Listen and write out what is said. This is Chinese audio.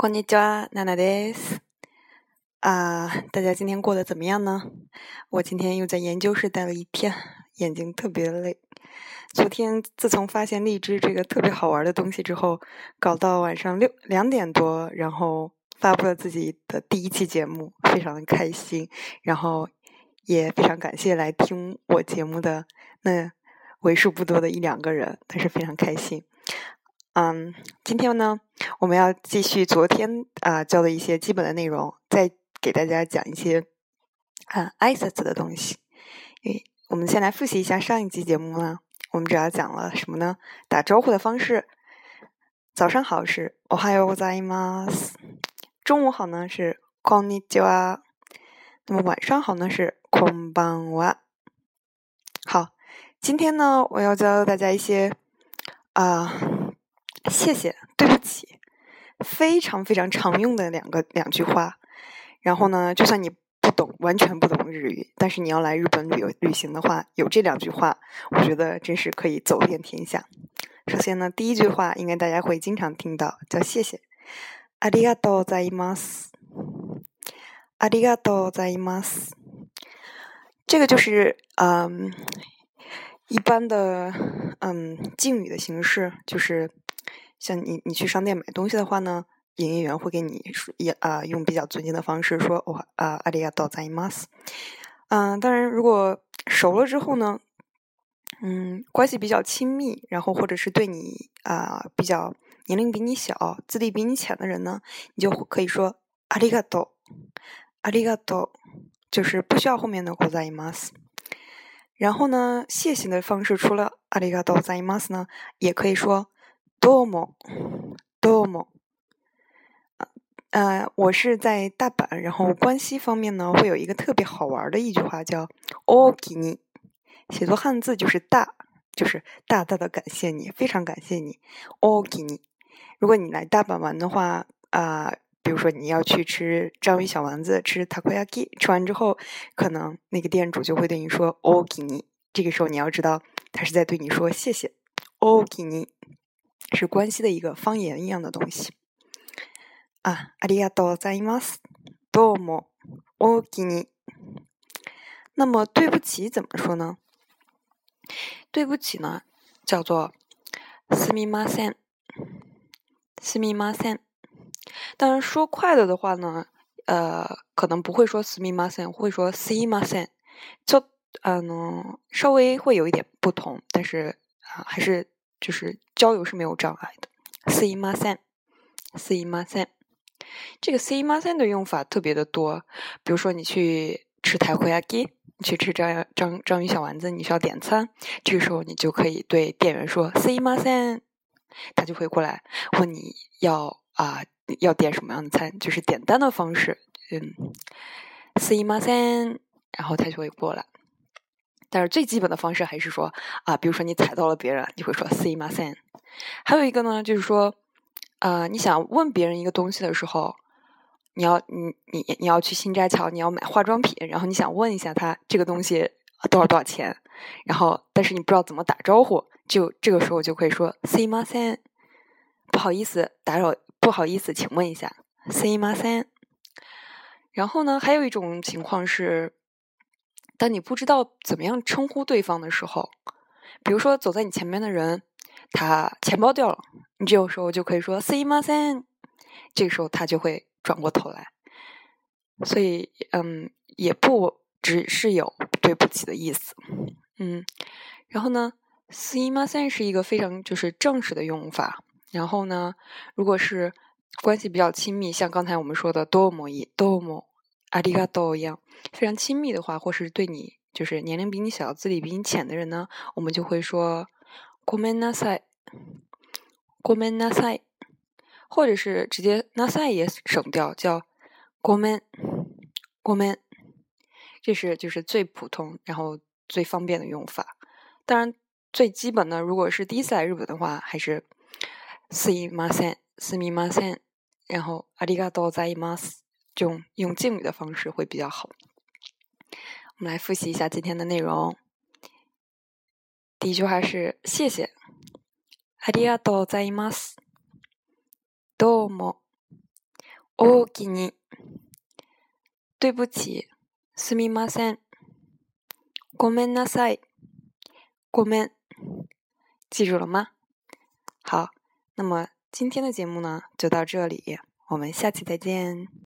こんにちは，娜娜です。啊，大家今天过得怎么样呢？我今天又在研究室待了一天，眼睛特别累。昨天自从发现荔枝这个特别好玩的东西之后，搞到晚上六两点多，然后发布了自己的第一期节目，非常的开心。然后也非常感谢来听我节目的那为数不多的一两个人，但是非常开心。嗯，今天呢， 我们要继续昨天啊教的一些基本的内容，再给大家讲一些啊挨拶的东西。诶，我们先来复习一下上一集节目呢，我们主要讲了什么呢？打招呼的方式，早上好是おはようございます，中午好呢是こんにちは，那么晚上好呢是こんばんは。好，今天呢，我要教大家一些啊。谢谢，对不起， 非常非常常用的两个两句话。然后呢，就算你不懂，完全不懂日语，但是你要来日本旅游旅行的话，有这两句话，我觉得真是可以走遍天下。首先呢，第一句话应该大家会经常听到，叫谢谢。ありがとうございます。ありがとうございます。这个就是嗯，一般的嗯敬语的形式，就是像你，你去商店买东西的话呢，营业员会给你说，也啊，用比较尊敬的方式说，我啊，阿里亚多赞伊马斯。嗯，当然，如果熟了之后呢，嗯，关系比较亲密，然后或者是对你啊比较年龄比你小、资历比你浅的人呢，你就可以说阿里嘎多，阿里嘎多，就是不需要后面的ございます。然后呢，谢谢的方式除了阿里嘎多赞伊马斯呢，也可以说。 多么多么，呃，我是在大阪，然后关西方面呢，会有一个特别好玩的一句话叫“おきに”，写作汉字就是“大”，就是大大的感谢你，非常感谢你，おきに。如果你来大阪玩的话，啊，比如说你要去吃章鱼小丸子，吃 takoyaki，吃完之后，可能那个店主就会对你说“おきに”，这个时候你要知道，他是在对你说谢谢，おきに。 是关系的一个方言一样的东西啊！ありがとうございます。どうも、おきに。那么对不起怎么说呢？对不起呢，叫做すみません。すみません。当然说快了的话呢，呃，可能不会说すみません，会说すいません。就嗯，稍微会有一点不同，但是啊，还是。 就是交流是没有障碍的。See my son，see my son，这个 see my son 的用法特别的多。比如说，你去吃台回亚鸡，你去吃章章章鱼小丸子，你需要点餐，这个时候你就可以对店员说 see my son，他就会过来问你要啊要点什么样的餐，就是点单的方式。嗯，see my son，然后他就会过来。但是最基本的方式还是说啊，比如说你踩到了别人，你会说 “see my son”。还有一个呢，就是说，呃，你想问别人一个东西的时候，你要你你你要去新斋桥，你要买化妆品，然后你想问一下他这个东西多少多少钱，然后但是你不知道怎么打招呼，就这个时候就可以说 “see my son”，不好意思打扰，不好意思，请问一下 “see my son”。然后呢，还有一种情况是。当你不知道怎么样称呼对方的时候，比如说走在你前面的人，他钱包掉了，你这个时候就可以说 “see my son”，这个时候他就会转过头来。所以，嗯，也不只是有对不起的意思，嗯。然后呢，“see my son” 是一个非常就是正式的用法。然后呢，如果是关系比较亲密，像刚才我们说的多么一多么。阿里嘎多一样非常亲密的话，或是对你就是年龄比你小、资历比你浅的人呢，我们就会说“ごめんなさい”，“ごめんなさい”，或者是直接“なさい”也省掉，叫“ごめん”，“ごめん”，这是就是最普通然后最方便的用法。当然，最基本的，如果是第一次来日本的话，还是“すみません”，“すみません”，然后“ありがとうございます”。 这种用敬语的方式会比较好。我们来复习一下今天的内容。第一句话是谢谢，ありがとうございます。どうも， おおきに。对不起。すみません。ごめんなさい。ごめん。记住了吗？好，那么今天的节目呢就到这里，我们下期再见。